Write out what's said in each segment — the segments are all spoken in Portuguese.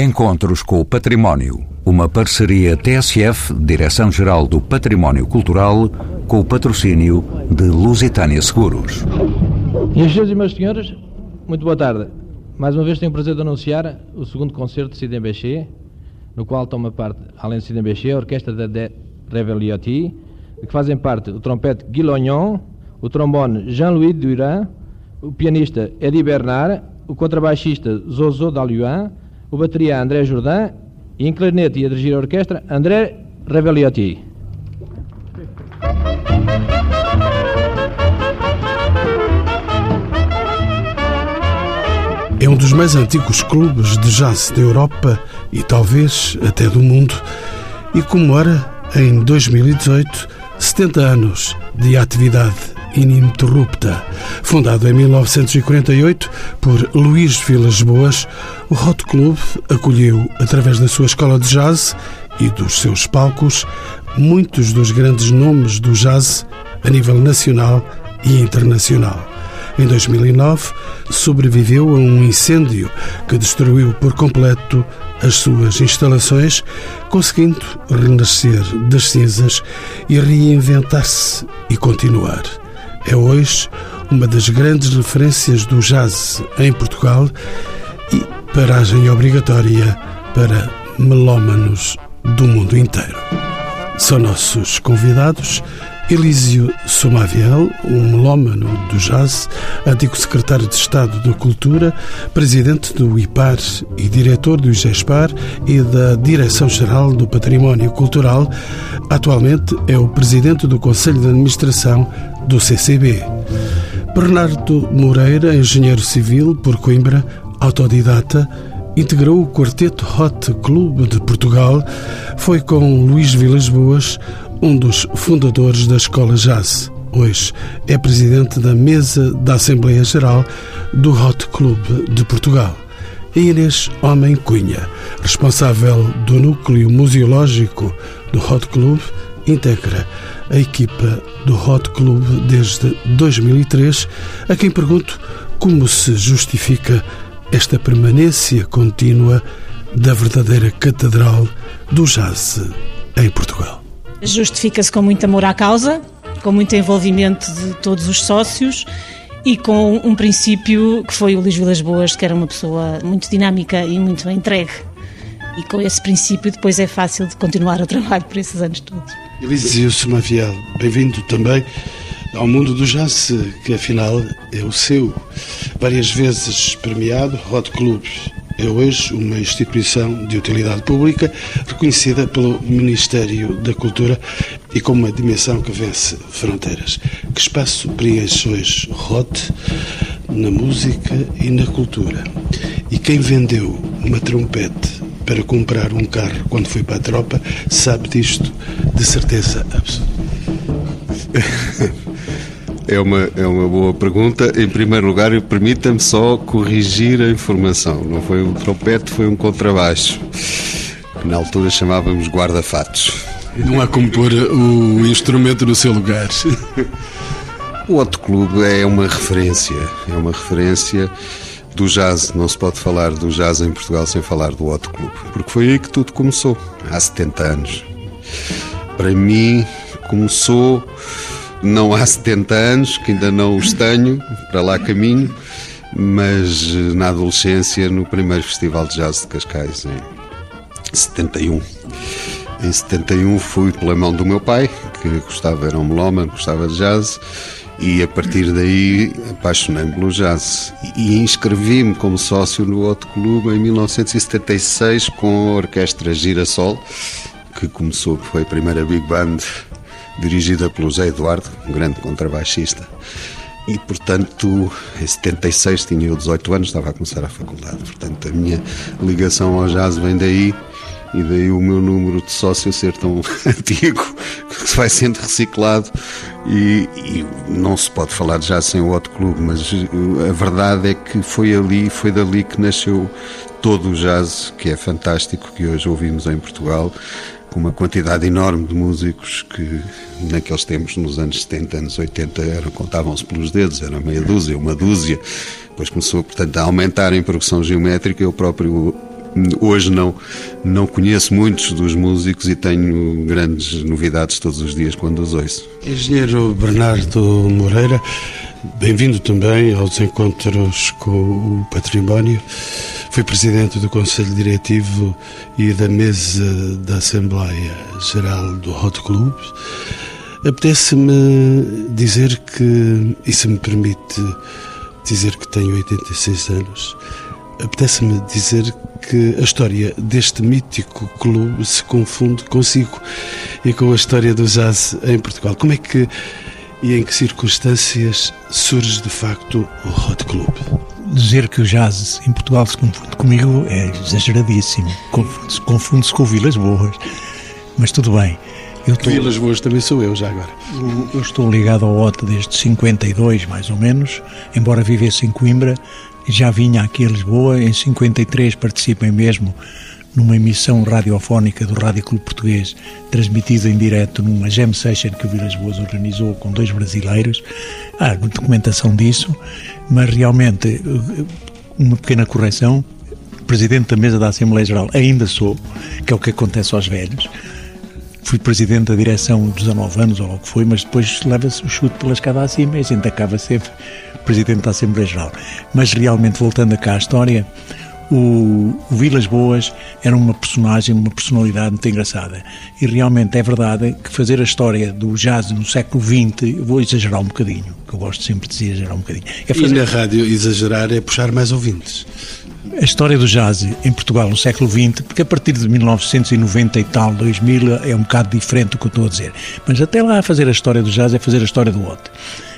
Encontros com o Património. Uma parceria TSF, Direção-Geral do Património Cultural, com o patrocínio de Lusitânia Seguros. Minhas senhoras e meus senhores, muito boa tarde. Mais uma vez tenho o prazer de anunciar o segundo concerto de Bechet, no qual toma parte, além de Bechet, a orquestra da De Reveliotti, de que fazem parte o trompete Guy Lognon, o trombone Jean-Louis Duran, o pianista Eddie Bernard, o contrabaixista Zozo Daluan, o bateria André Jourdain e em clarinete e a dirigir a orquestra André Reveliotti. É um dos mais antigos clubes de jazz da Europa e talvez até do mundo e comemora em 2018 70 anos de atividade ininterrupta. Fundado em 1948 por Luís Vilas Boas, o Hot Club acolheu, através da sua escola de jazz e dos seus palcos, muitos dos grandes nomes do jazz a nível nacional e internacional. Em 2009, sobreviveu a um incêndio que destruiu por completo as suas instalações, conseguindo renascer das cinzas e reinventar-se e continuar. É hoje uma das grandes referências do jazz em Portugal e paragem obrigatória para melómanos do mundo inteiro. São nossos convidados Elísio Somaviel, um melómano do jazz, antigo secretário de Estado da Cultura, presidente do IPAR e diretor do IGESPAR e da Direção-Geral do Património Cultural, atualmente é o presidente do Conselho de Administração do CCB. Bernardo Moreira, engenheiro civil por Coimbra, autodidata, integrou o quarteto Hot Club de Portugal, foi com Luís Vilas Boas um dos fundadores da Escola Jazz. Hoje é presidente da mesa da Assembleia Geral do Hot Club de Portugal. E Inês Homem Cunha, responsável do núcleo museológico do Hot Club, integra a equipa do Hot Club desde 2003, a quem pergunto como se justifica esta permanência contínua da verdadeira catedral do jazz em Portugal. Justifica-se com muito amor à causa, com muito envolvimento de todos os sócios e com um princípio que foi o Luís Vilas Boas, que era uma pessoa muito dinâmica e muito entregue. E com esse princípio depois é fácil de continuar o trabalho por esses anos todos. Eliseu Sumaviel, bem-vindo também ao mundo do jazz, que afinal é o seu. Várias vezes premiado, Hot Club é hoje uma instituição de utilidade pública reconhecida pelo Ministério da Cultura e com uma dimensão que vence fronteiras. Que espaço preenche hoje Hot na música e na cultura? E quem vendeu uma trompete para comprar um carro quando foi para a tropa sabe disto de certeza absoluta. É uma, é uma boa pergunta. Em primeiro lugar, permita-me só corrigir a informação. Não foi um trompete, foi um contrabaixo. Na altura chamávamos guarda-fatos. Não há como pôr o instrumento no seu lugar. O Hot Club é uma referência. É uma referência do jazz. Não se pode falar do jazz em Portugal sem falar do Hot Club. Porque foi aí que tudo começou, há 70 anos. Para mim, começou não há 70 anos, que ainda não os tenho, para lá caminho, mas eh, na adolescência, no primeiro Festival de Jazz de Cascais, em 71. Em 71 fui pela mão do meu pai, que gostava, era um melómano, gostava de jazz, e a partir daí apaixonei-me pelo jazz. E inscrevi-me como sócio no Outro Clube em 1976 com a Orquestra Girassol, que começou, foi a primeira big band dirigida pelo Zé Eduardo, um grande contrabaixista. E, portanto, em 76 tinha eu 18 anos, estava a começar a faculdade. Portanto, a minha ligação ao jazz vem daí e daí o meu número de sócio ser tão antigo que vai sendo reciclado e, e, não se pode falar jazz sem o Hot Club, mas a verdade é que foi ali, foi dali que nasceu todo o jazz, que é fantástico, que hoje ouvimos em Portugal com uma quantidade enorme de músicos que naqueles tempos, nos anos 70, anos 80, eram, contavam-se pelos dedos, era meia dúzia, uma dúzia. Depois começou, portanto, a aumentar em progressão geométrica. Eu próprio hoje não, não conheço muitos dos músicos e tenho grandes novidades todos os dias quando os ouço. Engenheiro Bernardo Moreira, bem-vindo também aos encontros com o património. Foi presidente do Conselho Diretivo e da mesa da Assembleia Geral do Hot Club. Apetece-me dizer que, e se me permite dizer que tenho 86 anos, apetece-me dizer que a história deste mítico clube se confunde consigo e com a história do jazz em Portugal. Como é que e em que circunstâncias surge de facto o Hot Club? Dizer que o jazz em Portugal se confunde comigo é exageradíssimo. Confunde-se confunde com Vilas Boas. Mas tudo bem. Eu tô... Vilas Boas também sou eu, já agora. Eu, estou ligado ao OT desde 52, mais ou menos, embora vivesse em Coimbra, já vinha aqui a Lisboa. Em 53 participei mesmo numa emissão radiofónica do Rádio Clube Português, transmitida em direto numa jam session que o Vilas Boas organizou com dois brasileiros. Há documentação disso, mas realmente, uma pequena correção, presidente da mesa da Assembleia Geral ainda sou, que é o que acontece aos velhos. Fui presidente da direção dos 19 anos, ou o que foi, mas depois leva-se o chute pela escada acima e a gente acaba sempre presidente da Assembleia Geral. Mas realmente, voltando cá à história, o, o Vilas Boas era uma personagem, uma personalidade muito engraçada. E realmente é verdade que fazer a história do jazz no século XX, vou exagerar um bocadinho, que eu gosto sempre de exagerar um bocadinho. É fazer... E na rádio exagerar é puxar mais ouvintes. A história do jazz em Portugal no século XX, porque a partir de 1990 e tal, 2000, é um bocado diferente do que eu estou a dizer. Mas até lá fazer a história do jazz é fazer a história do Ote.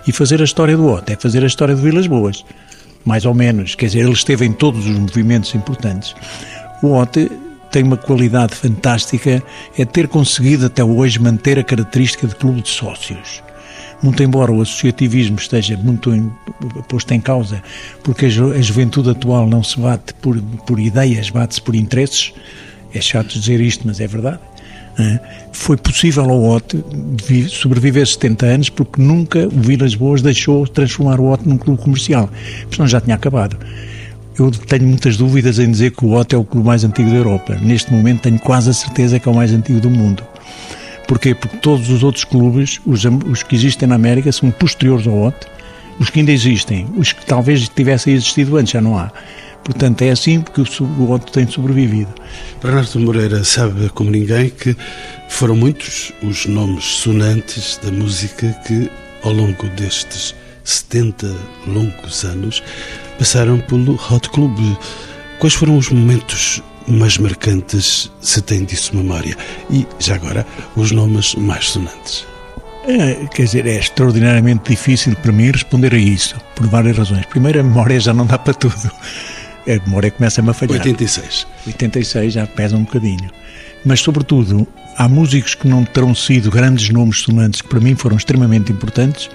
E fazer a história do Ote é fazer a história de Vilas Boas mais ou menos, quer dizer, ele esteve em todos os movimentos importantes. O Ote tem uma qualidade fantástica, é ter conseguido até hoje manter a característica de clube de sócios. Muito embora o associativismo esteja muito em, posto em causa, porque a, ju a juventude atual não se bate por, por ideias, bate-se por interesses, é chato dizer isto, mas é verdade. Foi possível ao OT sobreviver 70 anos porque nunca o Vilas Boas deixou transformar o OT num clube comercial, senão já tinha acabado. Eu tenho muitas dúvidas em dizer que o OT é o clube mais antigo da Europa. Neste momento tenho quase a certeza que é o mais antigo do mundo. Porquê? Porque todos os outros clubes, os, os que existem na América, são posteriores ao OT. Os que ainda existem, os que talvez tivessem existido antes, já não há. Portanto, é assim porque o outro tem sobrevivido. Bernardo Moreira sabe como ninguém que foram muitos os nomes sonantes da música que, ao longo destes 70 longos anos, passaram pelo Hot Club. Quais foram os momentos mais marcantes, se tem disso memória? E, já agora, os nomes mais sonantes? É, quer dizer, é extraordinariamente difícil para mim responder a isso, por várias razões. Primeiro, a memória já não dá para tudo a memória começa-me a falhar. 86. 86 já pesa um bocadinho. Mas, sobretudo, há músicos que não terão sido grandes nomes sonantes que para mim foram extremamente importantes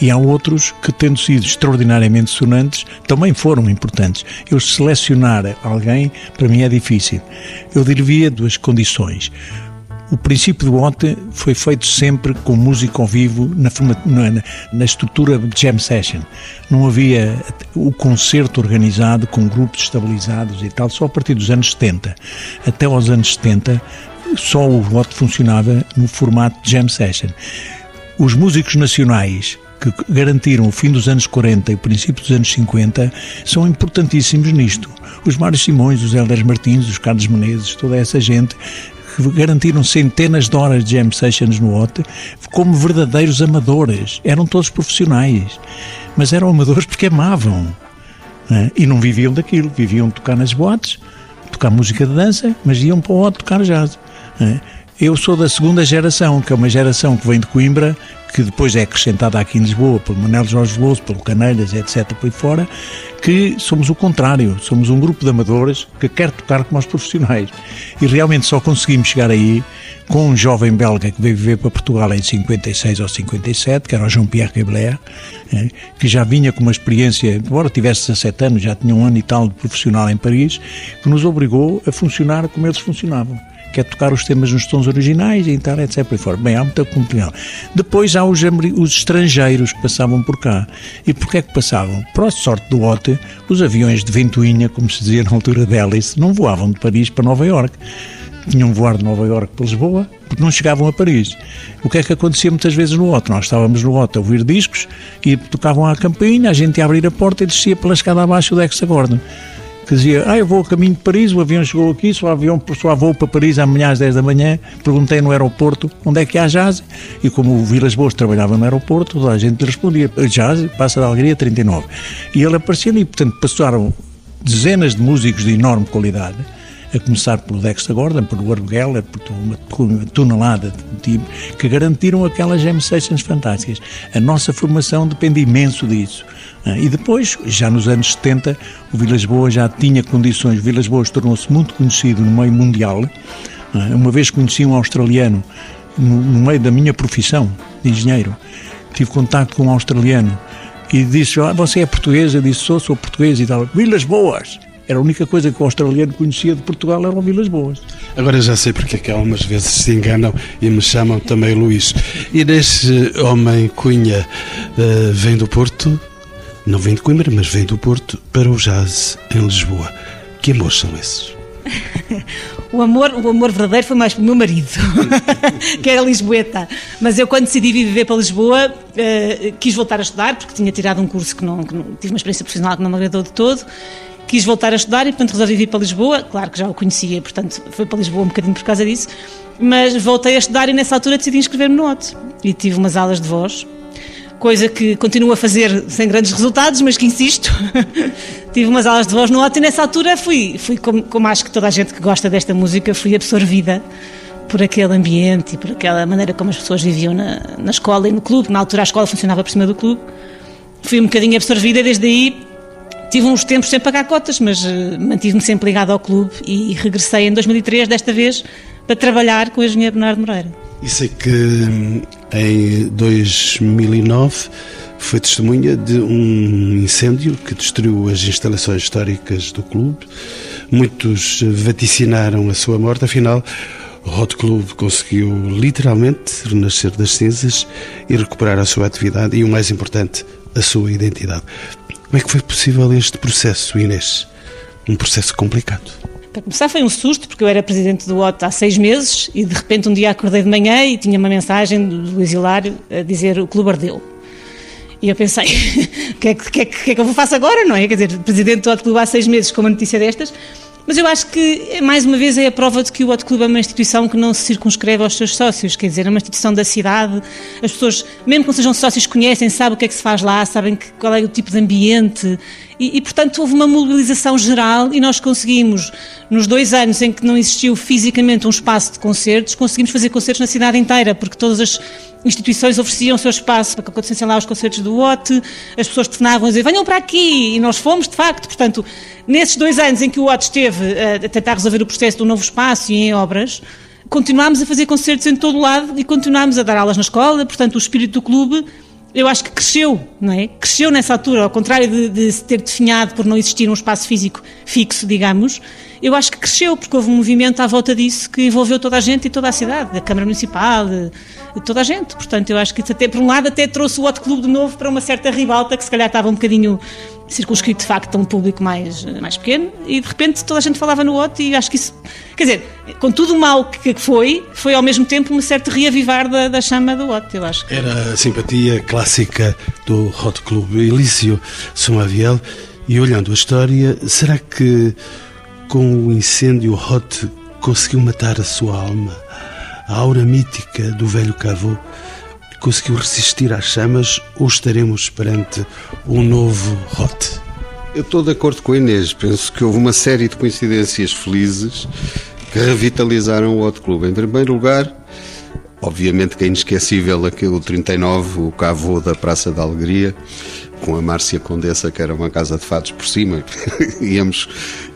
e há outros que, tendo sido extraordinariamente sonantes, também foram importantes. Eu selecionar alguém, para mim é difícil. Eu diria duas condições. O princípio do ONTE foi feito sempre com música ao vivo na, na, na, estrutura de jam session. Não havia o concerto organizado com grupos estabilizados e tal, só a partir dos anos 70. Até aos anos 70, só o voto funcionava no formato de jam session. Os músicos nacionais que garantiram o fim dos anos 40 e o princípio dos anos 50 são importantíssimos nisto. Os Mário Simões, os Hélder Martins, os Carlos Menezes, toda essa gente que garantiram centenas de horas de jam sessions no OT, como verdadeiros amadores. Eram todos profissionais, mas eram amadores porque amavam. Né? E não viviam daquilo, viviam de tocar nas boates, tocar música de dança, mas iam para o OT tocar jazz. Né? Eu sou da segunda geração, que é uma geração que vem de Coimbra, que depois é acrescentada aqui em Lisboa pelo Manuel Jorge Veloso, pelo Canelhas, etc., por aí fora, que somos o contrário, somos um grupo de amadores que quer tocar como os profissionais. E realmente só conseguimos chegar aí com um jovem belga que veio viver para Portugal em 56 ou 57, que era o Jean-Pierre Quebler, eh, que já vinha com uma experiência, embora tivesse 17 anos, já tinha um ano e tal de profissional em Paris, que nos obrigou a funcionar como eles funcionavam que é tocar os temas nos tons originais e tal, etc. Por fora. Bem, há muita competição. Depois há os, os estrangeiros que passavam por cá. E porquê é que passavam? Para a sorte do OTE, os aviões de ventoinha, como se dizia na altura de não voavam de Paris para Nova Iorque tinham voar de Nova Iorque para Lisboa, porque não chegavam a Paris. O que é que acontecia muitas vezes no Otto? Nós estávamos no Otto a ouvir discos e tocavam à campainha, a gente ia abrir a porta e descia pela escada abaixo do Hexagordon que dizia, ah, eu vou a caminho de Paris, o avião chegou aqui, só, avião, só voo para Paris amanhã às 10 da manhã, perguntei no aeroporto onde é que há jazz, e como o Vilas Boas trabalhava no aeroporto, toda a gente lhe respondia, jazz, passa da Alegria 39. E ele aparecia ali, portanto, passaram dezenas de músicos de enorme qualidade, a começar pelo Dexter Gordon, pelo Geller, por uma tonelada de time, que garantiram aquelas jam sessions fantásticas. A nossa formação depende imenso disso. Ah, e depois, já nos anos 70, o Vilas Boas já tinha condições. O Vilas Boas tornou-se muito conhecido no meio mundial. Ah, uma vez conheci um australiano no meio da minha profissão de engenheiro. Tive contato com um australiano e disse: ah, Você é português? Eu disse: Sou, sou português e tal. Vilas Boas! Era a única coisa que o australiano conhecia de Portugal eram Vilas Boas. Agora já sei porque é que algumas vezes se enganam e me chamam também Luís. E desse homem Cunha uh, vem do Porto, não vem de Coimbra, mas vem do Porto para o jazz em Lisboa. Que amores são esses? o amor, o amor verdadeiro foi mais para o meu marido, que era lisboeta. Mas eu, quando decidi viver para Lisboa, uh, quis voltar a estudar, porque tinha tirado um curso que não, que não, tive uma experiência profissional que não me agradou de todo quis voltar a estudar e, portanto, resolvi vir para Lisboa. Claro que já o conhecia, portanto, foi para Lisboa um bocadinho por causa disso. Mas voltei a estudar e, nessa altura, decidi inscrever-me no OT. E tive umas aulas de voz, coisa que continuo a fazer sem grandes resultados, mas que insisto. tive umas aulas de voz no OT e, nessa altura, fui, fui como, como acho que toda a gente que gosta desta música, fui absorvida por aquele ambiente e por aquela maneira como as pessoas viviam na, na escola e no clube. Na altura, a escola funcionava por cima do clube. Fui um bocadinho absorvida desde aí, Tive uns tempos sem pagar cotas, mas uh, mantive-me sempre ligado ao clube e regressei em 2003, desta vez, para trabalhar com o engenheiro Bernardo Moreira. E sei que hum, em 2009 foi testemunha de um incêndio que destruiu as instalações históricas do clube. Muitos vaticinaram a sua morte, afinal, o Hot Club conseguiu literalmente renascer das cinzas e recuperar a sua atividade e, o mais importante, a sua identidade. Como é que foi possível este processo, Inês? Um processo complicado. Para começar foi um susto, porque eu era presidente do OT há seis meses e de repente um dia acordei de manhã e tinha uma mensagem do Luís Hilário a dizer o clube ardeu. E eu pensei, o que, é que, é que, é que eu faço agora, não é? Quer dizer, presidente do OT Clube há seis meses com uma notícia destas, mas eu acho que, mais uma vez, é a prova de que o Hot Club é uma instituição que não se circunscreve aos seus sócios, quer dizer, é uma instituição da cidade. As pessoas, mesmo que não sejam sócios, conhecem, sabem o que é que se faz lá, sabem que, qual é o tipo de ambiente. E, e, portanto, houve uma mobilização geral e nós conseguimos, nos dois anos em que não existiu fisicamente um espaço de concertos, conseguimos fazer concertos na cidade inteira, porque todas as instituições ofereciam o seu espaço para que acontecessem lá os concertos do OT, as pessoas telefonavam a dizer venham para aqui, e nós fomos, de facto. Portanto, nesses dois anos em que o OT esteve eh, a tentar resolver o processo do novo espaço e em obras, continuámos a fazer concertos em todo o lado e continuámos a dar aulas na escola, portanto, o espírito do clube eu acho que cresceu, não é? Cresceu nessa altura, ao contrário de, de se ter definhado por não existir um espaço físico fixo, digamos, eu acho que cresceu porque houve um movimento à volta disso que envolveu toda a gente e toda a cidade, a Câmara Municipal, toda a gente. Portanto, eu acho que isso até, por um lado, até trouxe o Hot Clube de novo para uma certa ribalta que se calhar estava um bocadinho circunscrito de facto a um público mais, mais pequeno e de repente toda a gente falava no Hot e acho que isso, quer dizer, com tudo o mal que foi, foi ao mesmo tempo um certo reavivar da, da chama do Hot, eu acho. Era a simpatia clássica do Hot Club Elício Somaviel e olhando a história, será que com o incêndio Hot conseguiu matar a sua alma? A aura mítica do velho Cavô conseguiu resistir às chamas ou estaremos perante um novo Hot? Eu estou de acordo com a Inês. Penso que houve uma série de coincidências felizes que revitalizaram o Hot Club. Em primeiro lugar, obviamente que é inesquecível aquele 39, o Cavô da Praça da Alegria, com a Márcia Condessa, que era uma casa de fados por cima. íamos,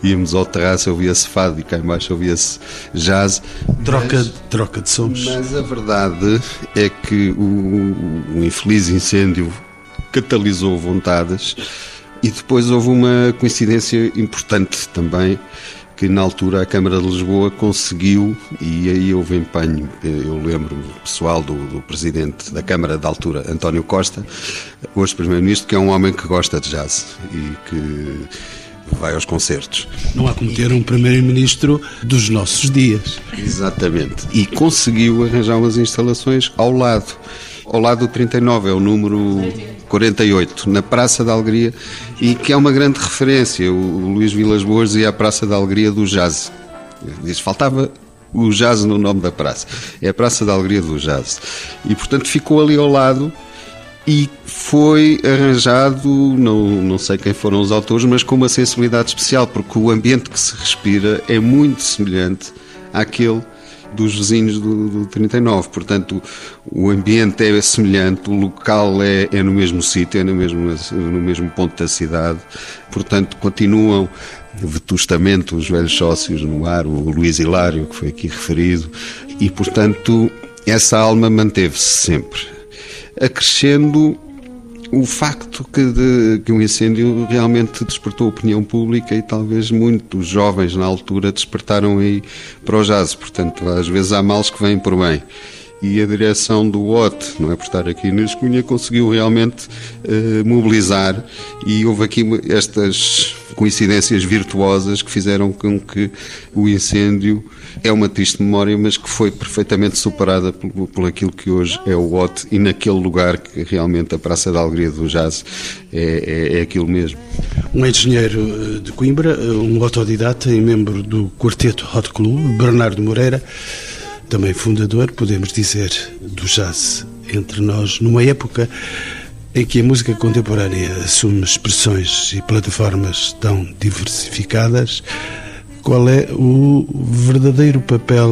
íamos ao terraço, ouvia-se fado e cá embaixo ouvia-se jazz. Troca, mas, troca de sons. Mas a verdade é que o, o infeliz incêndio catalisou vontades e depois houve uma coincidência importante também que na altura a Câmara de Lisboa conseguiu, e aí houve empenho, eu lembro pessoal do, do Presidente da Câmara da altura, António Costa, hoje Primeiro-Ministro, que é um homem que gosta de jazz e que vai aos concertos. Não há como ter um primeiro-ministro dos nossos dias. Exatamente. E conseguiu arranjar umas instalações ao lado. Ao lado do 39, é o número 48, na Praça da Alegria, e que é uma grande referência. O Luís Vilas Boas ia à Praça da Alegria do Jazz. Diz, faltava o jazz no nome da praça. É a Praça da Alegria do Jazz. E, portanto, ficou ali ao lado e foi arranjado, não, não sei quem foram os autores, mas com uma sensibilidade especial, porque o ambiente que se respira é muito semelhante àquele dos vizinhos do, do 39. Portanto, o ambiente é semelhante, o local é, é no mesmo sítio, é no mesmo, no mesmo ponto da cidade. Portanto, continuam vetustamente os velhos sócios no ar, o Luís Hilário, que foi aqui referido, e, portanto, essa alma manteve-se sempre acrescendo o facto que, de, que um incêndio realmente despertou a opinião pública e talvez muitos jovens na altura despertaram aí para o jazz. Portanto, às vezes há males que vêm por bem. E a direção do OT, não é por estar aqui na Escunha, conseguiu realmente eh, mobilizar e houve aqui estas coincidências virtuosas que fizeram com que o incêndio é uma triste memória, mas que foi perfeitamente superada por, por aquilo que hoje é o OT e naquele lugar que realmente a Praça da Alegria do Jazz é, é, é aquilo mesmo. Um engenheiro eh, de Coimbra, eh, um autodidata e membro do Quarteto Hot Club, Bernardo Moreira, também fundador, podemos dizer, do jazz entre nós, numa época em que a música contemporânea assume expressões e plataformas tão diversificadas, qual é o verdadeiro papel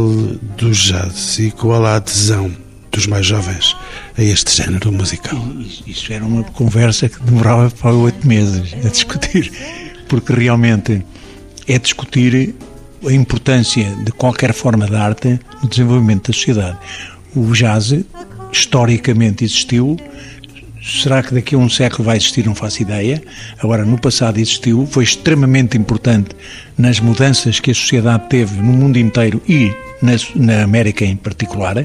do jazz e qual a adesão dos mais jovens a este género musical? Isso era uma conversa que demorava para oito meses a discutir, porque realmente é discutir a importância de qualquer forma de arte no desenvolvimento da sociedade. O jazz historicamente existiu, Será que daqui a um século vai existir? Não faço ideia. Agora, no passado existiu, foi extremamente importante nas mudanças que a sociedade teve no mundo inteiro e na, na, América em particular,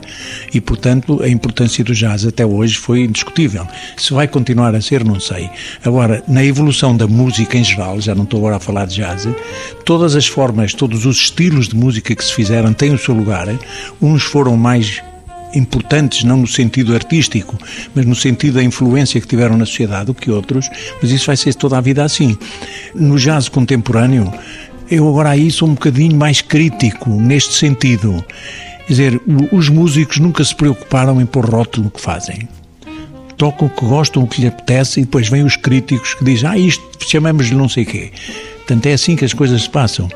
e portanto a importância do jazz até hoje foi indiscutível. Se vai continuar a ser, não sei. Agora, na evolução da música em geral, já não estou agora a falar de jazz, todas as formas, todos os estilos de música que se fizeram têm o seu lugar. Uns foram mais importantes, não no sentido artístico, mas no sentido da influência que tiveram na sociedade do que outros, mas isso vai ser toda a vida assim. No jazz contemporâneo, eu agora aí sou um bocadinho mais crítico neste sentido. Quer dizer, os músicos nunca se preocuparam em pôr rótulo no que fazem. Tocam o que gostam, o que lhe apetece, e depois vêm os críticos que dizem, ah, isto chamamos-lhe não sei quê. Portanto, é assim que as coisas se passam.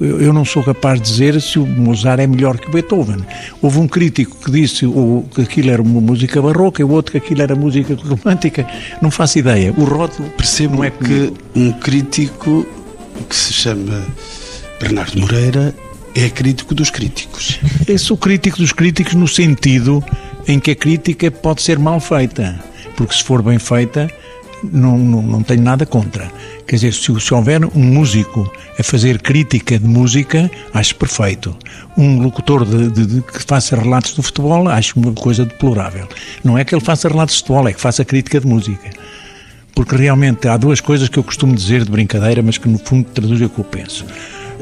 Eu não sou capaz de dizer se o Mozart é melhor que o Beethoven. Houve um crítico que disse que aquilo era uma música barroca e o outro que aquilo era música romântica. Não faço ideia. O rótulo percebo não é que um crítico que se chama Bernardo Moreira é crítico dos críticos. Eu sou crítico dos críticos no sentido em que a crítica pode ser mal feita, porque se for bem feita não, não, não tenho nada contra. Quer dizer, se, se houver um músico a fazer crítica de música, acho perfeito. Um locutor de, de, de, que faça relatos do futebol, acho uma coisa deplorável. Não é que ele faça relatos de futebol, é que faça crítica de música. Porque realmente há duas coisas que eu costumo dizer de brincadeira, mas que no fundo traduzem o que eu penso.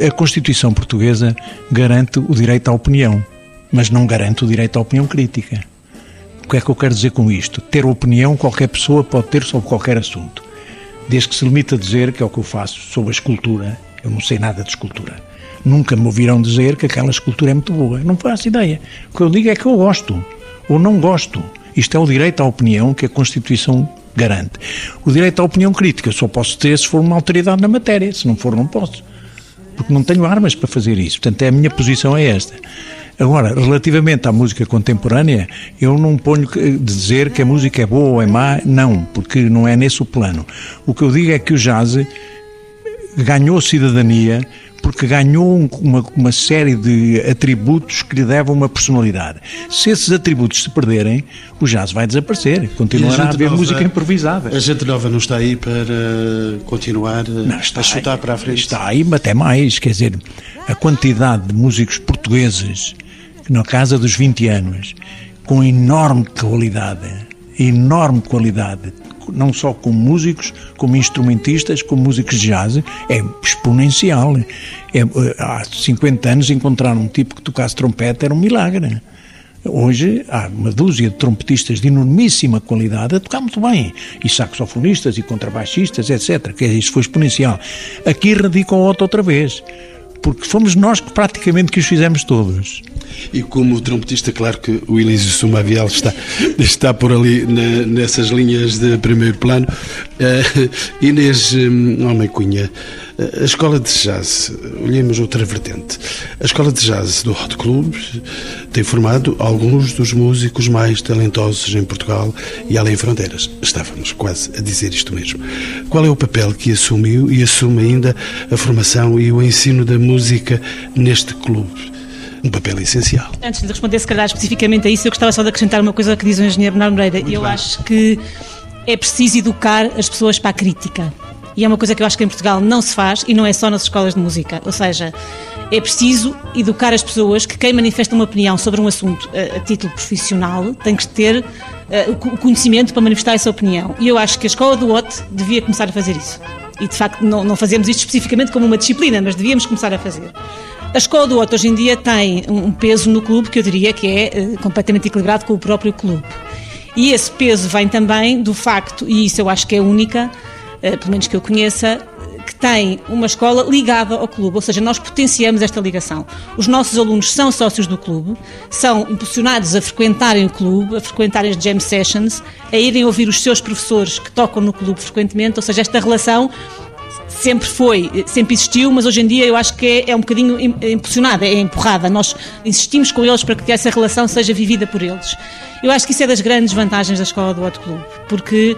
A Constituição Portuguesa garante o direito à opinião, mas não garante o direito à opinião crítica. O que é que eu quero dizer com isto? Ter opinião qualquer pessoa pode ter sobre qualquer assunto. Desde que se limite a dizer, que é o que eu faço, sobre a escultura. Eu não sei nada de escultura. Nunca me ouviram dizer que aquela escultura é muito boa. Não faço ideia. O que eu digo é que eu gosto ou não gosto. Isto é o direito à opinião que a Constituição garante. O direito à opinião crítica só posso ter se for uma autoridade na matéria. Se não for, não posso. Porque não tenho armas para fazer isso. Portanto, a minha posição é esta. Agora, relativamente à música contemporânea, eu não ponho de dizer que a música é boa ou é má, não, porque não é nesse o plano. O que eu digo é que o jazz ganhou cidadania porque ganhou uma, uma série de atributos que lhe devam uma personalidade. Se esses atributos se perderem, o jazz vai desaparecer, continuará a, a haver nova, música improvisada. A gente nova não está aí para continuar não, a chutar aí, para a frente? Está aí, até mais, quer dizer, a quantidade de músicos portugueses, na casa dos 20 anos, com enorme qualidade, enorme qualidade, não só como músicos, como instrumentistas, como músicos de jazz, é exponencial. É, há 50 anos encontrar um tipo que tocasse trompete era um milagre. Hoje há uma dúzia de trompetistas de enormíssima qualidade a tocar muito bem, e saxofonistas e contrabaixistas, etc. Que isso foi exponencial. Aqui radica o Otto outra vez porque fomos nós que praticamente que os fizemos todos. E como trompetista, claro que o Elísio Sumavial está, está por ali na, nessas linhas de primeiro plano. Uh, Inês um, Homem Cunha, a escola de jazz, olhemos outra vertente. A escola de jazz do Hot Club tem formado alguns dos músicos mais talentosos em Portugal e além fronteiras. Estávamos quase a dizer isto mesmo. Qual é o papel que assumiu e assume ainda a formação e o ensino da música neste clube? um papel essencial. Antes de responder, se calhar, especificamente a isso, eu gostava só de acrescentar uma coisa que diz o engenheiro Bernardo Moreira. Muito eu bem. acho que é preciso educar as pessoas para a crítica. E é uma coisa que eu acho que em Portugal não se faz e não é só nas escolas de música. Ou seja, é preciso educar as pessoas que quem manifesta uma opinião sobre um assunto a, a título profissional tem que ter uh, o conhecimento para manifestar essa opinião. E eu acho que a escola do OT devia começar a fazer isso. E de facto não, não fazemos isto especificamente como uma disciplina, mas devíamos começar a fazer. A escola do OT hoje em dia tem um peso no clube que eu diria que é uh, completamente equilibrado com o próprio clube. E esse peso vem também do facto, e isso eu acho que é única, eh, pelo menos que eu conheça, que tem uma escola ligada ao clube, ou seja, nós potenciamos esta ligação. Os nossos alunos são sócios do clube, são impulsionados a frequentarem o clube, a frequentarem as jam sessions, a irem ouvir os seus professores que tocam no clube frequentemente, ou seja, esta relação sempre foi, sempre existiu, mas hoje em dia eu acho que é, é um bocadinho impulsionada, é empurrada. Nós insistimos com eles para que essa relação seja vivida por eles. Eu acho que isso é das grandes vantagens da escola do Hot Club, porque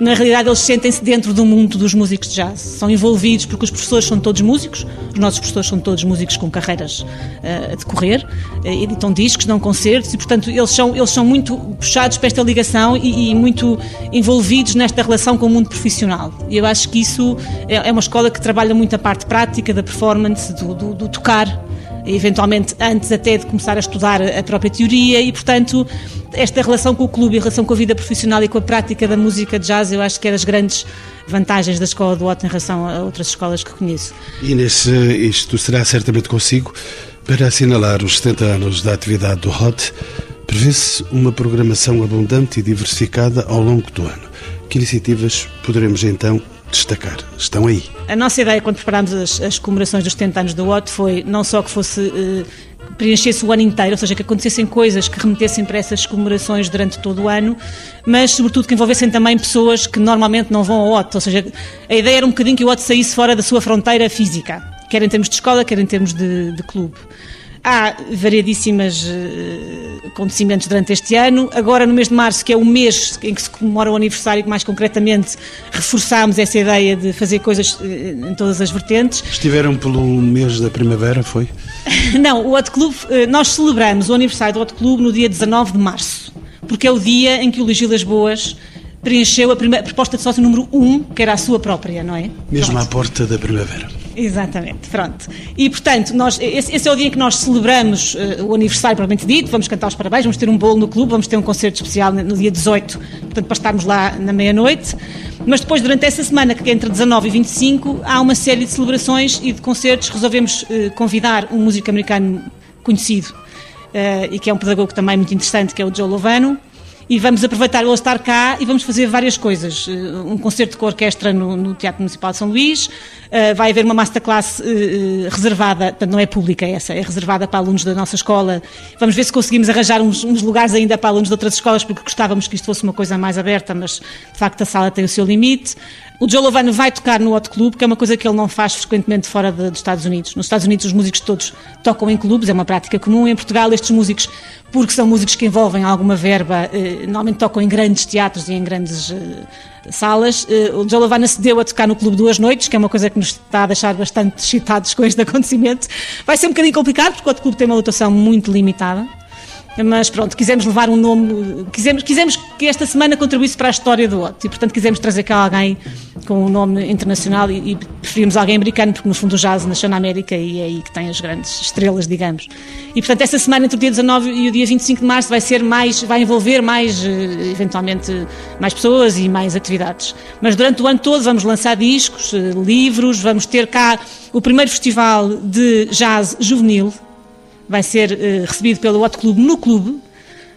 na realidade eles sentem-se dentro do mundo dos músicos de jazz. São envolvidos porque os professores são todos músicos, os nossos professores são todos músicos com carreiras uh, a decorrer, uh, editam discos, dão concertos e, portanto, eles são, eles são muito puxados para esta ligação e, e muito envolvidos nesta relação com o mundo profissional. E eu acho que isso é, é uma escola que trabalha muito a parte prática da performance, do, do, do tocar eventualmente antes até de começar a estudar a própria teoria e, portanto, esta relação com o clube a relação com a vida profissional e com a prática da música de jazz, eu acho que é das grandes vantagens da Escola do Otto em relação a outras escolas que conheço. Nesse, isto será certamente consigo, para assinalar os 70 anos da atividade do HOT, prevê-se uma programação abundante e diversificada ao longo do ano. Que iniciativas poderemos então destacar? Estão aí. A nossa ideia quando preparámos as, as comemorações dos 70 anos do OT foi não só que fosse eh, preenchesse o ano inteiro, ou seja, que acontecessem coisas que remetessem para essas comemorações durante todo o ano, mas sobretudo que envolvessem também pessoas que normalmente não vão ao OT, ou seja, a ideia era um bocadinho que o OT saísse fora da sua fronteira física, quer em termos de escola, quer em termos de, de clube. Há variadíssimos uh, acontecimentos durante este ano. Agora, no mês de março, que é o mês em que se comemora o aniversário, mais concretamente, reforçámos essa ideia de fazer coisas uh, em todas as vertentes. Estiveram pelo mês da primavera, foi? Não, o Hot Club, uh, nós celebramos o aniversário do Hot Club no dia 19 de março, porque é o dia em que o Las Boas preencheu a, primeira, a proposta de sócio número 1, um, que era a sua própria, não é? Mesmo Pronto. à porta da primavera. Exatamente, pronto. E, portanto, nós, esse, esse é o dia em que nós celebramos uh, o aniversário, propriamente dito, vamos cantar os parabéns, vamos ter um bolo no clube, vamos ter um concerto especial no, dia 18, portanto, para estarmos lá na meia-noite. Mas depois, durante essa semana, que é entre 19 e 25, há uma série de celebrações e de concertos. Resolvemos uh, convidar um músico americano conhecido uh, e que é um pedagogo também muito interessante, que é o Joe Lovano e vamos aproveitar ele estar cá e vamos fazer várias coisas. Eh, um concerto com orquestra no, no Teatro Municipal de São Luís, uh, vai haver uma masterclass uh, reservada, portanto não é pública essa, é reservada para alunos da nossa escola. Vamos ver se conseguimos arranjar uns, uns, lugares ainda para alunos de outras escolas, porque gostávamos que isto fosse uma coisa mais aberta, mas de facto a sala tem o seu limite. O Joe Lovano vai tocar no Hot Club, que é uma coisa que ele não faz frequentemente fora de, dos Estados Unidos. Nos Estados Unidos os músicos todos tocam em clubes, é uma prática comum. Em Portugal estes músicos, porque são músicos que envolvem alguma verba, eh, normalmente tocam em grandes teatros e em grandes salas. o Joe Lavana se deu a tocar no Clube Duas Noites, que é uma coisa que nos está a deixar bastante excitados com este acontecimento. Vai ser um bocadinho complicado, porque o outro clube tem uma lotação muito limitada. Mas pronto, quisemos levar um nome, quisemos, quisemos que esta semana contribuísse para a história do Otto e, portanto, quisemos trazer cá alguém com um nome internacional e, e preferimos alguém americano, porque no fundo o jazz nasceu na América e é aí que tem as grandes estrelas, digamos. E, portanto, essa semana entre o dia 19 e o dia 25 de março vai ser mais, vai envolver mais, eh, eventualmente, mais pessoas e mais atividades. Mas durante o ano todo vamos lançar discos, eh, livros, vamos ter cá o primeiro festival de jazz juvenil, vai ser uh, recebido pelo Hot Club no clube.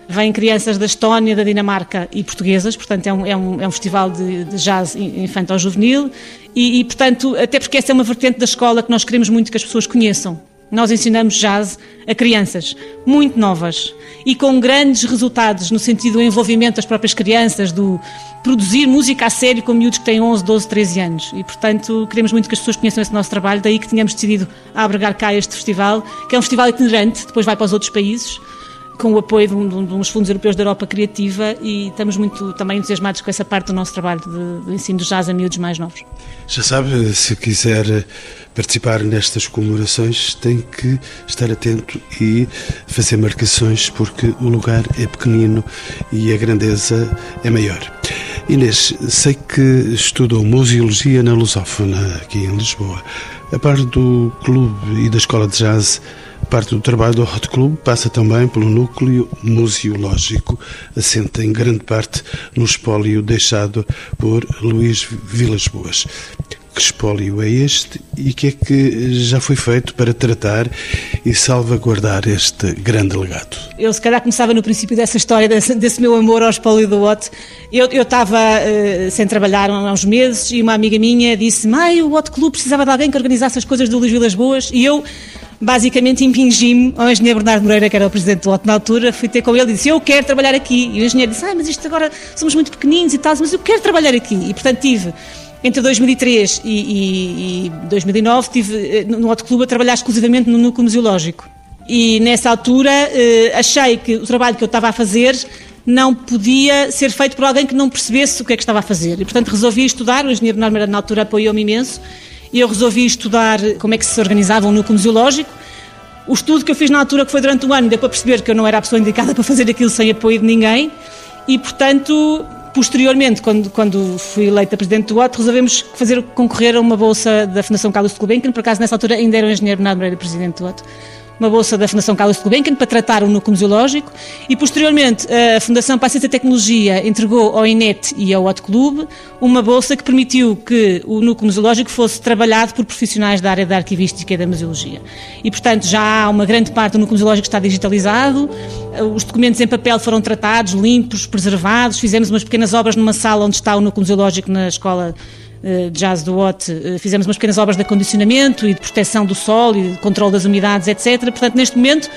Vêm crianças da Estónia, da Dinamarca e portuguesas, portanto é um, é um, é um festival de, de jazz infantil-juvenil e, e, portanto, até porque essa é uma vertente da escola que nós queremos muito que as pessoas conheçam. Nós ensinamos jazz a crianças muito novas e com grandes resultados no sentido do envolvimento das próprias crianças, do produzir música a sério com miúdos que têm 11, 12, 13 anos. E, portanto, queremos muito que as pessoas conheçam esse nosso trabalho, daí que tínhamos decidido abrigar cá este festival, que é um festival itinerante, depois vai para os outros países com o apoio de, um, de, uns fundos europeus da Europa Criativa e estamos muito também entusiasmados com essa parte do nosso trabalho de, de ensino de jazz a miúdos mais novos. Já sabe, se quiser participar nestas comemorações tem que estar atento e fazer marcações porque o lugar é pequenino e a grandeza é maior. Inês, sei que estudou museologia na Lusófona, aqui em Lisboa. A par do clube e da escola de jazz, Parte do trabalho do Hot Club passa também pelo núcleo museológico, assenta em grande parte no espólio deixado por Luís Vilas Boas. Que espólio é este e o que é que já foi feito para tratar e salvaguardar este grande legado? Eu, se calhar, começava no princípio dessa história, desse, desse meu amor ao espólio do Hot. Eu, estava uh, sem trabalhar há uns meses e uma amiga minha disse: Mãe, o Hot Club precisava de alguém que organizasse as coisas do Luís Vilas Boas e eu basicamente impingi-me ao engenheiro Bernardo Moreira, que era o presidente do OT na altura, fui ter com ele e disse, eu quero trabalhar aqui. E o engenheiro disse, ah, mas isto agora somos muito pequeninos e tal, mas eu quero trabalhar aqui. E, portanto, tive, entre 2003 e, e, e 2009, tive eh, no OT Clube a trabalhar exclusivamente no núcleo museológico. E nessa altura eh, achei que o trabalho que eu estava a fazer não podia ser feito por alguém que não percebesse o que é que estava a fazer. E, portanto, resolvi estudar, o engenheiro Moreira na altura apoiou-me imenso, e eu resolvi estudar como é que se organizava um núcleo museológico. O estudo que eu fiz na altura, que foi durante um ano, deu para perceber que eu não era a pessoa indicada para fazer aquilo sem apoio de ninguém e, portanto, posteriormente, quando, quando fui eleita Presidente do OT, resolvemos fazer concorrer a uma bolsa da Fundação Carlos de Gulbenkian, por acaso nessa altura ainda era o engenheiro Bernardo Moreira Presidente do OT uma bolsa da Fundação Carlos de Gulbenkian para tratar o núcleo museológico e, posteriormente, a Fundação para a Ciência e Tecnologia entregou ao INET e ao Hot Club uma bolsa que permitiu que o núcleo museológico fosse trabalhado por profissionais da área da arquivística e da museologia. E, portanto, já há uma grande parte do núcleo museológico que está digitalizado, os documentos em papel foram tratados, limpos, preservados, fizemos umas pequenas obras numa sala onde está o núcleo museológico na Escola jazz do Watt, eh, fizemos umas pequenas obras de acondicionamento e de proteção do sol e de controle das umidades, etc. Portanto, neste momento,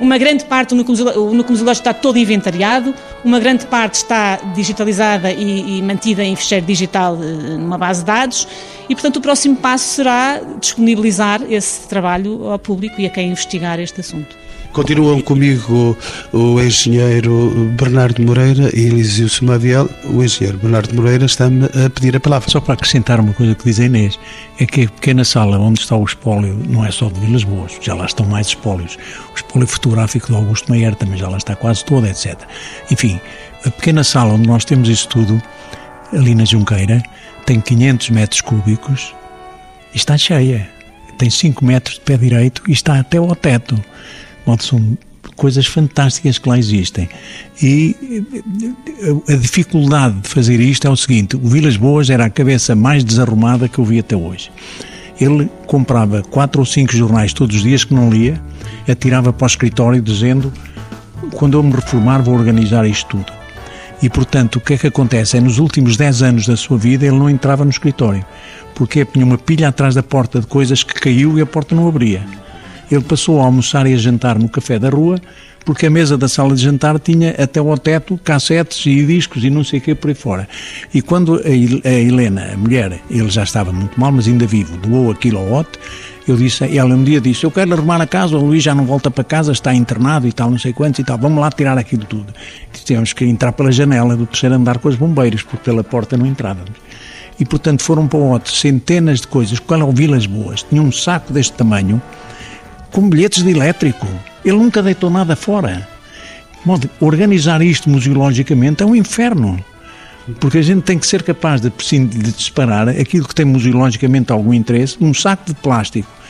uma grande parte do núcleo museológico está todo inventariado, uma grande parte está digitalizada e, e, mantida em fecheiro digital eh, numa base de dados e, portanto, o próximo passo será disponibilizar esse trabalho ao público e a quem investigar este assunto. Continuam comigo o engenheiro Bernardo Moreira e Eliseu Sumaviel. O engenheiro Bernardo Moreira está-me a pedir a palavra. Só para acrescentar uma coisa que diz a Inês, é que a pequena sala onde está o espólio não é só de Vilas Boas, já lá estão mais espólios. O espólio fotográfico de Augusto Maier também já lá está quase todo, etc. Enfim, a pequena sala onde nós temos isso tudo, ali na Junqueira, tem 500 metros cúbicos e está cheia. Tem 5 metros de pé direito e está até ao teto onde são coisas fantásticas que lá existem. E a dificuldade de fazer isto é o seguinte: o Vilas Boas era a cabeça mais desarrumada que eu vi até hoje. Ele comprava quatro ou cinco jornais todos os dias que não lia, atirava para o escritório dizendo: quando eu me reformar, vou organizar isto tudo. E, portanto, o que é que acontece? É nos últimos 10 anos da sua vida ele não entrava no escritório, porque tinha uma pilha atrás da porta de coisas que caiu e a porta não abria ele passou a almoçar e a jantar no café da rua, porque a mesa da sala de jantar tinha até ao teto cassetes e discos e não sei o que por aí fora. E quando a Helena, a mulher, ele já estava muito mal, mas ainda vivo, doou aquilo ao Otto, Eu disse, ela um dia disse, eu quero arrumar a casa, o Luís já não volta para casa, está internado e tal, não sei quantos e tal, vamos lá tirar aquilo tudo. Tínhamos que entrar pela janela do terceiro andar com os bombeiros, porque pela porta não entrávamos. E, portanto, foram para o Otto centenas de coisas, qual eram vilas boas. Tinha um saco deste tamanho, com bilhetes de elétrico. Ele nunca deitou nada fora. Organizar isto museologicamente é um inferno. Porque a gente tem que ser capaz de, de disparar aquilo que tem museologicamente algum interesse num saco de plástico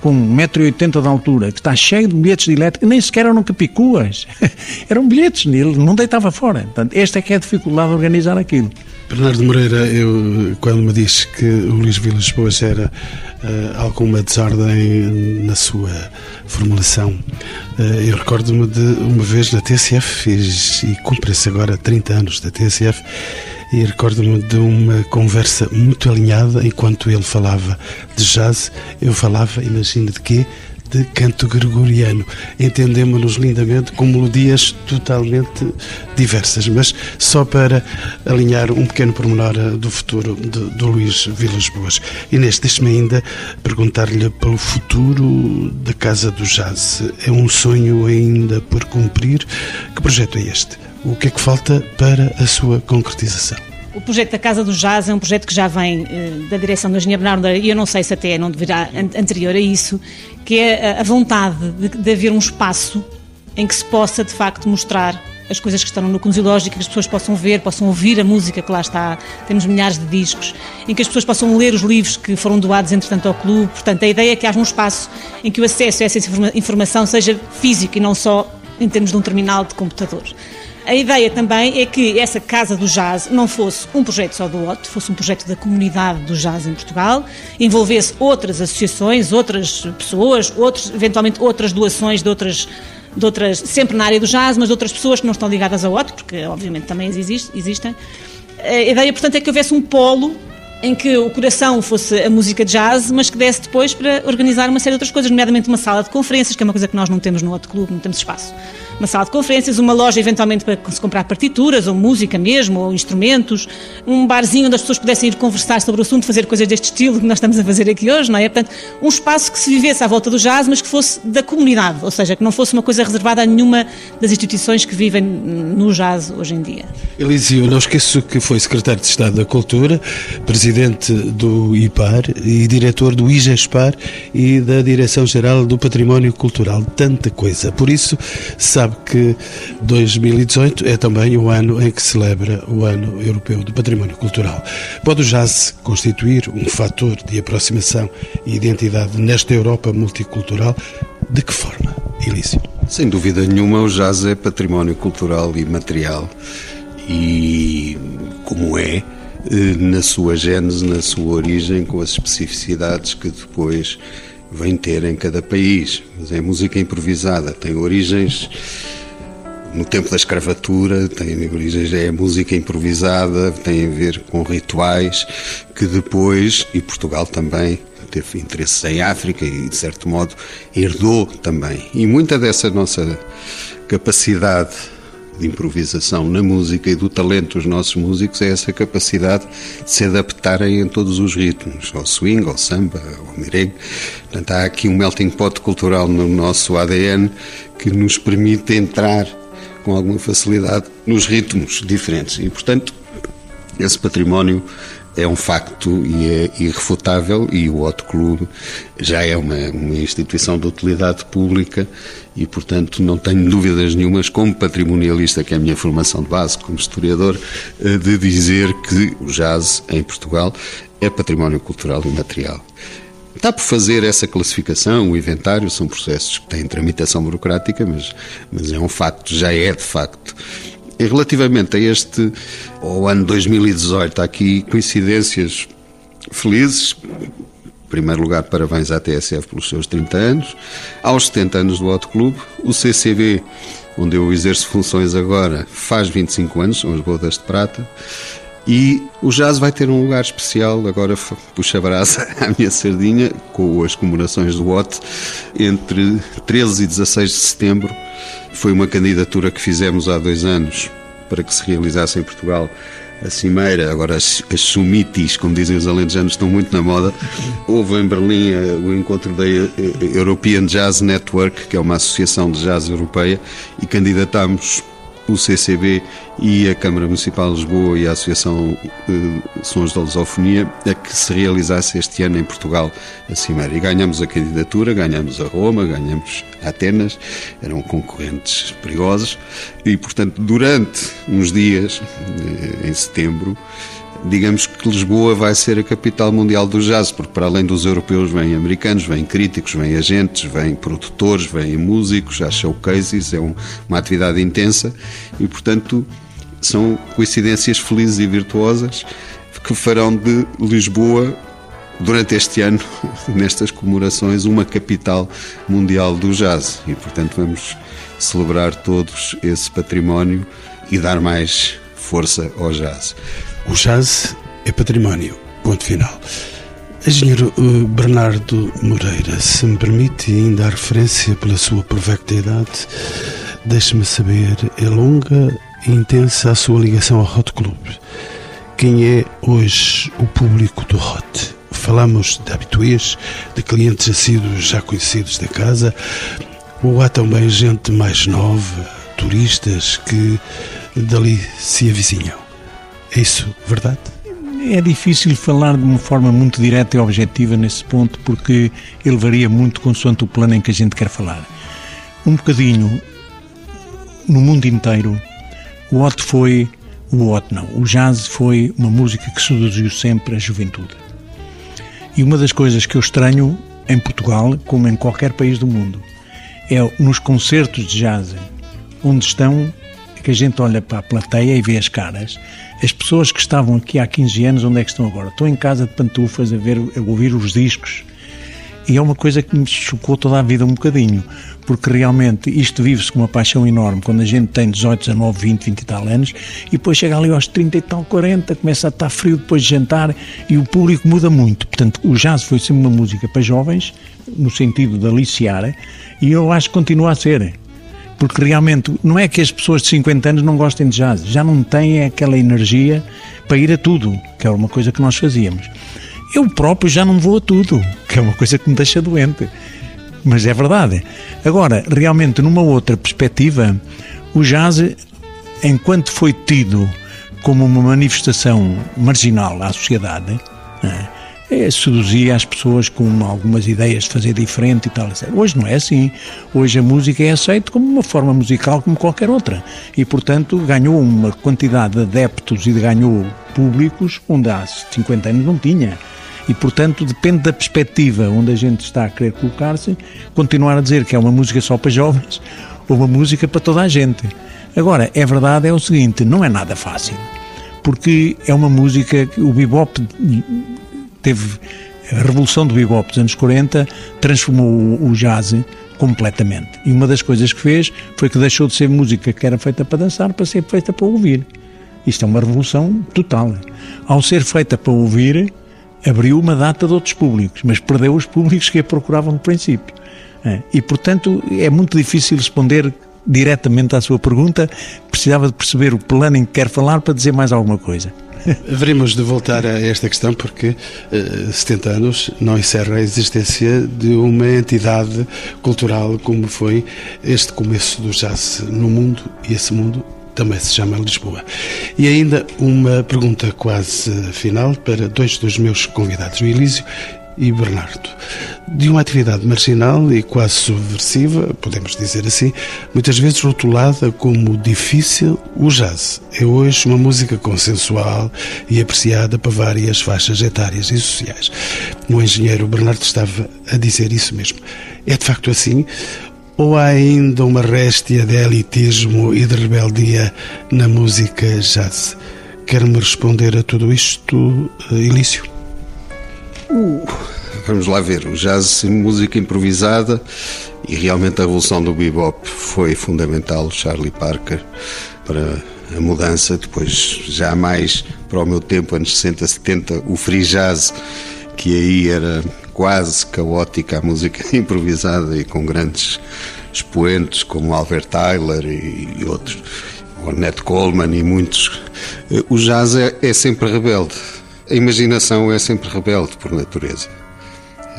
com 1,80m de altura, que está cheio de bilhetes de elétrico, nem sequer eram capicuas. eram bilhetes, ele não deitava fora. Portanto, esta é que é a dificuldade de organizar aquilo. Bernardo Moreira, eu, quando me disse que o Luís Vilas Boas era uh, alguma desordem na sua formulação, uh, eu recordo-me de uma vez na TSF, fiz, e cumpre-se agora 30 anos da TSF, e recordo-me de uma conversa muito alinhada enquanto ele falava de jazz, eu falava, imagina de quê? De canto gregoriano. Entendemos-nos lindamente com melodias totalmente diversas, mas só para alinhar um pequeno pormenor eh, do futuro de, do Luís Vilas Boas. Inês, deixe-me ainda perguntar-lhe pelo futuro da Casa do Jazz. É um sonho ainda por cumprir? Que projeto é este? O que é que falta para a sua concretização? O projeto da Casa do Jazz é um projeto que já vem uh, da direção do engenheiro Bernardo e eu não sei se até não deverá an anterior a isso, que é a, vontade de, de haver um espaço em que se possa de facto mostrar as coisas que estão no Museológico, que as pessoas possam ver, possam ouvir a música que lá está. Temos milhares de discos, em que as pessoas possam ler os livros que foram doados, entretanto, ao clube. Portanto, a ideia é que haja um espaço em que o acesso a essa informação seja físico e não só em termos de um terminal de computador. A ideia também é que essa Casa do Jazz não fosse um projeto só do OT, fosse um projeto da comunidade do jazz em Portugal, envolvesse outras associações, outras pessoas, outros, eventualmente outras doações de outras, de outras, sempre na área do jazz, mas de outras pessoas que não estão ligadas ao OT, porque obviamente também existem. A ideia, portanto, é que houvesse um polo em que o coração fosse a música de jazz, mas que desse depois para organizar uma série de outras coisas, nomeadamente uma sala de conferências, que é uma coisa que nós não temos no outro clube, não temos espaço uma sala de conferências, uma loja eventualmente para se comprar partituras, ou música mesmo, ou instrumentos, um barzinho onde as pessoas pudessem ir conversar sobre o assunto, fazer coisas deste estilo que nós estamos a fazer aqui hoje, não é? Portanto, um espaço que se vivesse à volta do jazz, mas que fosse da comunidade, ou seja, que não fosse uma coisa reservada a nenhuma das instituições que vivem no jazz hoje em dia. Elísio, não esqueço que foi secretário de Estado da Cultura, presidente do IPAR e diretor do IGESPAR e da Direção-Geral do Património Cultural. Tanta coisa. Por isso, sabe sabe que 2018 é também o ano em que celebra o Ano Europeu do Património Cultural. Pode o jazz constituir um fator de aproximação e identidade nesta Europa multicultural? De que forma, Elísio? Sem dúvida nenhuma, o jazz é património cultural e material. E como é, eh, na sua gênese, na sua origem, com as especificidades que depois vem ter em cada país. Mas é música improvisada, tem origens no tempo da escravatura, tem origens, é música improvisada, tem a ver com rituais que depois, e Portugal também, teve interesse em África e, de certo modo, herdou também. E muita dessa nossa capacidade de improvisação na música e do talento dos nossos músicos é essa capacidade de se adaptarem em todos os ritmos, ao swing, ao samba, ao merengue. Portanto, há aqui um melting pot cultural no nosso ADN que nos permite entrar com alguma facilidade nos ritmos diferentes. E, portanto, esse património é um facto e é irrefutável e o Hot Club já é uma, uma instituição de utilidade pública e, portanto, não tenho dúvidas nenhumas, como patrimonialista, que é a minha formação de base, como historiador, eh, de dizer que o jazz em Portugal é património cultural e material. Está por fazer essa classificação, o inventário, são processos que têm tramitação burocrática, mas, mas é um facto, já é de facto. E relativamente a este, ao ano 2018, há aqui coincidências felizes. Em primeiro lugar, parabéns à TSF pelos seus 30 anos. Aos 70 anos do Auto Clube, o CCB, onde eu exerço funções agora, faz 25 anos, são as bodas de prata. E o jazz vai ter um lugar especial, agora puxa brasa à minha sardinha, com as comemorações do OT, entre 13 e 16 de setembro. Foi uma candidatura que fizemos há dois anos para que se realizasse em Portugal a cimeira, agora as, as como dizem os alentejanos, estão muito na moda. Houve em Berlim eh, o encontro da eh, European Jazz Network, que é uma associação de jazz europeia, e candidatámos o CCB e a Câmara Municipal de Lisboa e a Associação eh, Sons da Lusofonia a que se realizasse este ano em Portugal a Cimeira. E ganhamos a candidatura, ganhamos a Roma, ganhamos a Atenas, eram concorrentes perigosos e, portanto, durante uns dias, eh, em setembro, digamos que Lisboa vai ser a capital mundial do jazz, porque para além dos europeus vêm americanos, vêm críticos, vêm agentes, vêm produtores, vêm músicos, há showcases, é um, uma atividade intensa e, portanto, são coincidências felizes e virtuosas que farão de Lisboa durante este ano, nestas comemorações, uma capital mundial do jazz. E, portanto, vamos celebrar todos esse património e dar mais força ao jazz. O jazz é património. Ponto final. Engenheiro eh, Bernardo Moreira, se me permite, ainda a referência pela sua provecta idade, deixe-me saber, é longa e intensa a sua ligação ao Hot Club. Quem é hoje o público do Hot? Falamos de habituês, de clientes assíduos já conhecidos da casa, ou há também gente mais nova, turistas que dali se avizinham? É isso verdade? É difícil falar de uma forma muito direta e objetiva nesse ponto, porque ele varia muito consoante o plano em que a gente quer falar. Um bocadinho, no mundo inteiro, o Hot foi o Hot não. O jazz foi uma música que seduziu sempre a juventude. E uma das coisas que eu estranho em Portugal, como em qualquer país do mundo, é nos concertos de jazz, onde estão, que a gente olha para a plateia e vê as caras, as pessoas que estavam aqui há 15 anos, onde é que estão agora? Estão em casa de pantufas a, ver, a ouvir os discos. E é uma coisa que me chocou toda a vida um bocadinho, porque realmente isto vive-se com uma paixão enorme quando a gente tem 18, 19, 20, 20 e tal anos e depois chega ali aos 30 e tal, 40, começa a estar frio depois de jantar e o público muda muito. Portanto, o jazz foi sempre uma música para jovens, no sentido de aliciar, e eu acho que continua a ser porque realmente não é que as pessoas de 50 anos não gostem de jazz, já não têm aquela energia para ir a tudo, que era uma coisa que nós fazíamos. Eu próprio já não vou a tudo, que é uma coisa que me deixa doente. Mas é verdade. Agora, realmente, numa outra perspectiva, o jazz, enquanto foi tido como uma manifestação marginal à sociedade? É, seduzia as pessoas com algumas ideias de fazer diferente e tal. Hoje não é assim. Hoje a música é aceita como uma forma musical como qualquer outra. E, portanto, ganhou uma quantidade de adeptos e ganhou públicos onde há 50 anos não tinha. E, portanto, depende da perspectiva onde a gente está a querer colocar-se, continuar a dizer que é uma música só para jovens ou uma música para toda a gente. Agora, é verdade, é o seguinte, não é nada fácil. Porque é uma música que o bebop teve a revolução do bebop dos anos 40 transformou o jazz completamente. E uma das coisas que fez foi que deixou de ser música que era feita para dançar para ser feita para ouvir. Isto é uma revolução total. Ao ser feita para ouvir, abriu uma data de outros públicos, mas perdeu os públicos que a procuravam no princípio. É. E, portanto, é muito difícil responder diretamente à sua pergunta. Precisava de perceber o plano em que quer falar para dizer mais alguma coisa. Veremos de voltar a esta questão porque uh, 70 anos não encerra a existência de uma entidade cultural como foi este começo do jazz no mundo e esse mundo também se chama Lisboa. E ainda uma pergunta quase final para dois dos meus convidados, o Elísio e Bernardo. De uma atividade marginal e quase subversiva, podemos dizer assim, muitas vezes rotulada como difícil, o jazz é hoje uma música consensual e apreciada para várias faixas etárias e sociais. O engenheiro Bernardo estava a dizer isso mesmo. É de facto assim? Ou há ainda uma réstia de elitismo e de rebeldia na música jazz? Quer-me responder a tudo isto, Elício? Vamos lá ver. O jazz, música improvisada e realmente a revolução do bebop foi fundamental. Charlie Parker para a mudança. Depois, já mais para o meu tempo, anos 60, 70, o free jazz, que aí era quase caótica a música improvisada e com grandes expoentes como Albert Tyler e, e outros, o Nat Coleman e muitos Eh, o jazz é, é sempre rebelde. A imaginação é sempre rebelde por natureza.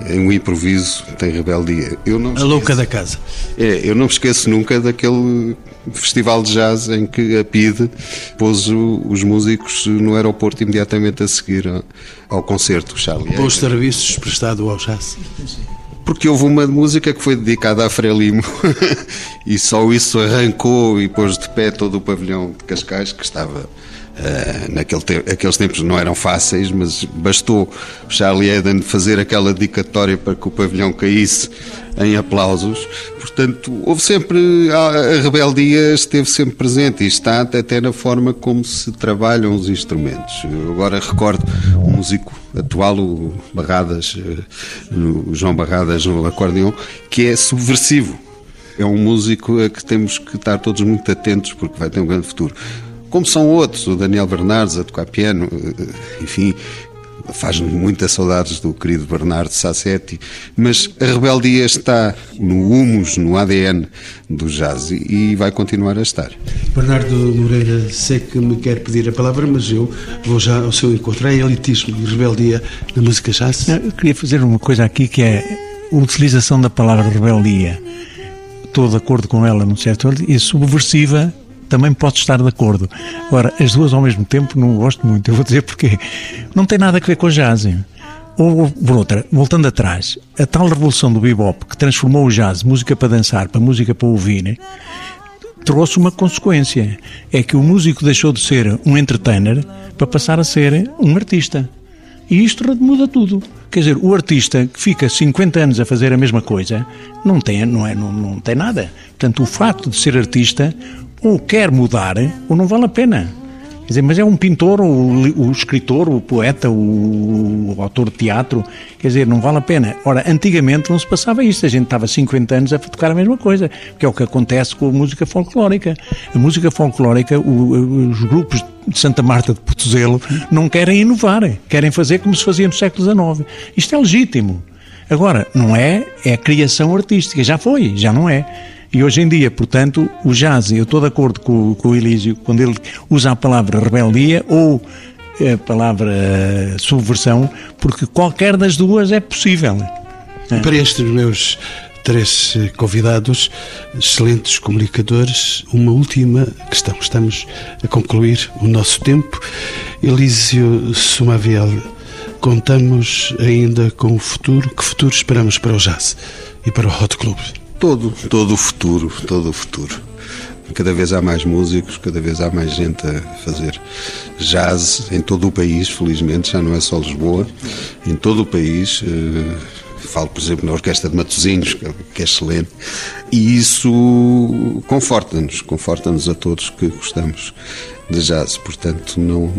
Em um improviso tem rebeldia. Eu não a louca da casa. É, eu não me esqueço nunca daquele festival de jazz em que a PIDE pôs os músicos no aeroporto imediatamente a seguir ao concerto, Charlie. Bons serviços prestados ao jazz. Porque houve uma música que foi dedicada a Frelimo e só isso arrancou e pôs de pé todo o pavilhão de Cascais que estava Uh, naquele te aqueles tempos não eram fáceis, mas bastou Charlie Eden fazer aquela dedicatória para que o pavilhão caísse em aplausos. Portanto, houve sempre a, rebeldia esteve sempre presente e está até na forma como se trabalham os instrumentos. Eu agora recordo o músico atual, o Barradas, eh, o João Barradas no acordeão, que é subversivo. É um músico a que temos que estar todos muito atentos porque vai ter um grande futuro como são outros, o Daniel Bernardes a tocar piano, eh, enfim, faz-me muitas saudades do querido Bernardo Sassetti, mas a rebeldia está no humus, no ADN do jazz e vai continuar a estar. Bernardo Moreira, sei que me quer pedir a palavra, mas eu vou já ao seu encontro. É elitismo e rebeldia na música jazz? Eu queria fazer uma coisa aqui que é a utilização da palavra rebeldia. Estou de acordo com ela, no certo? E subversiva também posso estar de acordo. Agora, as duas ao mesmo tempo não gosto muito. Eu vou dizer porquê. Não tem nada a ver com o jazz. Ou, por outra, voltando atrás, a tal revolução do bebop que transformou o jazz, música para dançar, para música para ouvir, trouxe uma consequência. É que o músico deixou de ser um entertainer para passar a ser um artista. E isto muda tudo. Quer dizer, o artista que fica 50 anos a fazer a mesma coisa não tem, não é, não, não tem nada. Portanto, o facto de ser artista ou quer mudar ou não vale a pena. Quer dizer, mas é um pintor, o, o escritor, o poeta, o, o, autor de teatro, quer dizer, não vale a pena. Ora, antigamente não se passava isto, a gente estava 50 anos a tocar a mesma coisa, que é o que acontece com a música folclórica. A música folclórica, o, os grupos de Santa Marta de Portozelo não querem inovar, querem fazer como se fazia no século XIX. Isto é legítimo. Agora, não é, é criação artística, já foi, já não é. E hoje em dia, portanto, o jazz, eu estou de acordo com, com o Elísio, quando ele usa a palavra rebeldia ou a palavra subversão, porque qualquer das duas é possível. Para estes meus três convidados, excelentes comunicadores, uma última questão. Estamos a concluir o nosso tempo. Elísio Sumaviel, contamos ainda com o futuro. Que futuro esperamos para o jazz e para o Hot Club? Todo, todo o futuro, todo o futuro. Cada vez há mais músicos, cada vez há mais gente a fazer jazz em todo o país, felizmente, já não é só Lisboa, em todo o país. Eh, falo, por exemplo, na Orquestra de Matosinhos, que é excelente, e isso conforta-nos, conforta-nos a todos que gostamos de jazz. Portanto, não,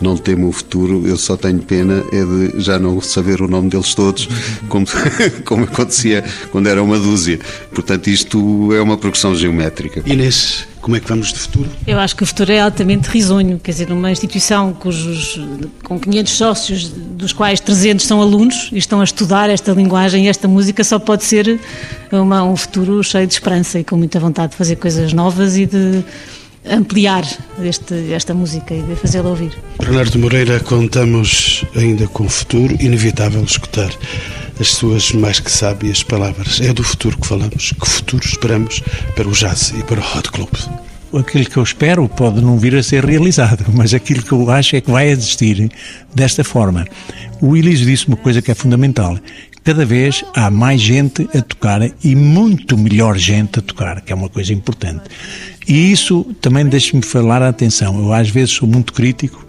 não temo o futuro, eu só tenho pena é de já não saber o nome deles todos, como, como acontecia quando era uma dúzia. Portanto, isto é uma progressão geométrica. Inês, como é que vamos de futuro? Eu acho que o futuro é altamente risonho, quer dizer, uma instituição cujos, com 500 sócios, dos quais 300 são alunos e estão a estudar esta linguagem e esta música, só pode ser uma, um futuro cheio de esperança e com muita vontade de fazer coisas novas e de ampliar este, esta música e de fazê-la ouvir. Bernardo Moreira, contamos ainda com o futuro, inevitável escutar as suas mais que sábias palavras. É do futuro que falamos. Que futuro esperamos para o jazz e para o Hot Club? Aquilo que eu espero pode não vir a ser realizado, mas aquilo que eu acho é que vai existir desta forma. O Elísio disse uma coisa que é fundamental. Cada vez há mais gente a tocar e muito melhor gente a tocar, que é uma coisa importante. E isso também deixa-me falar a atenção. Eu às vezes sou muito crítico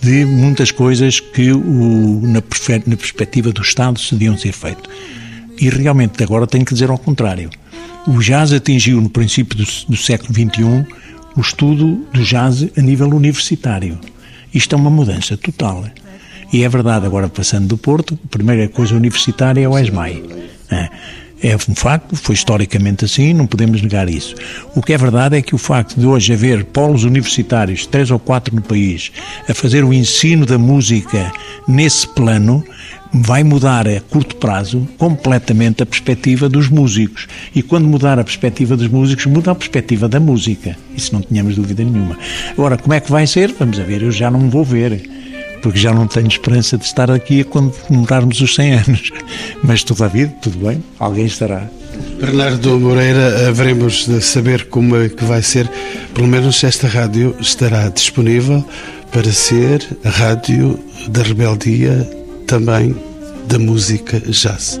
de muitas coisas que o, na, na perspectiva do Estado se deviam ser feito. E realmente agora tenho que dizer ao contrário. O jazz atingiu no princípio do, do século XXI o estudo do jazz a nível universitário. Isto é uma mudança total. E é verdade, agora passando do Porto, a primeira coisa universitária é o ESMAI. É. É um facto, foi historicamente assim, não podemos negar isso. O que é verdade é que o facto de hoje haver polos universitários, três ou quatro no país, a fazer o ensino da música nesse plano, vai mudar a curto prazo completamente a perspectiva dos músicos. E quando mudar a perspectiva dos músicos, muda a perspectiva da música. Isso não tínhamos dúvida nenhuma. Agora, como é que vai ser? Vamos ver, eu já não vou ver. Porque já não tenho esperança de estar aqui quando comemorarmos os 100 anos. Mas todavia, tudo bem, alguém estará. Bernardo Moreira, haveremos de saber como é que vai ser. Pelo menos esta rádio estará disponível para ser a rádio da rebeldia também da música jazz.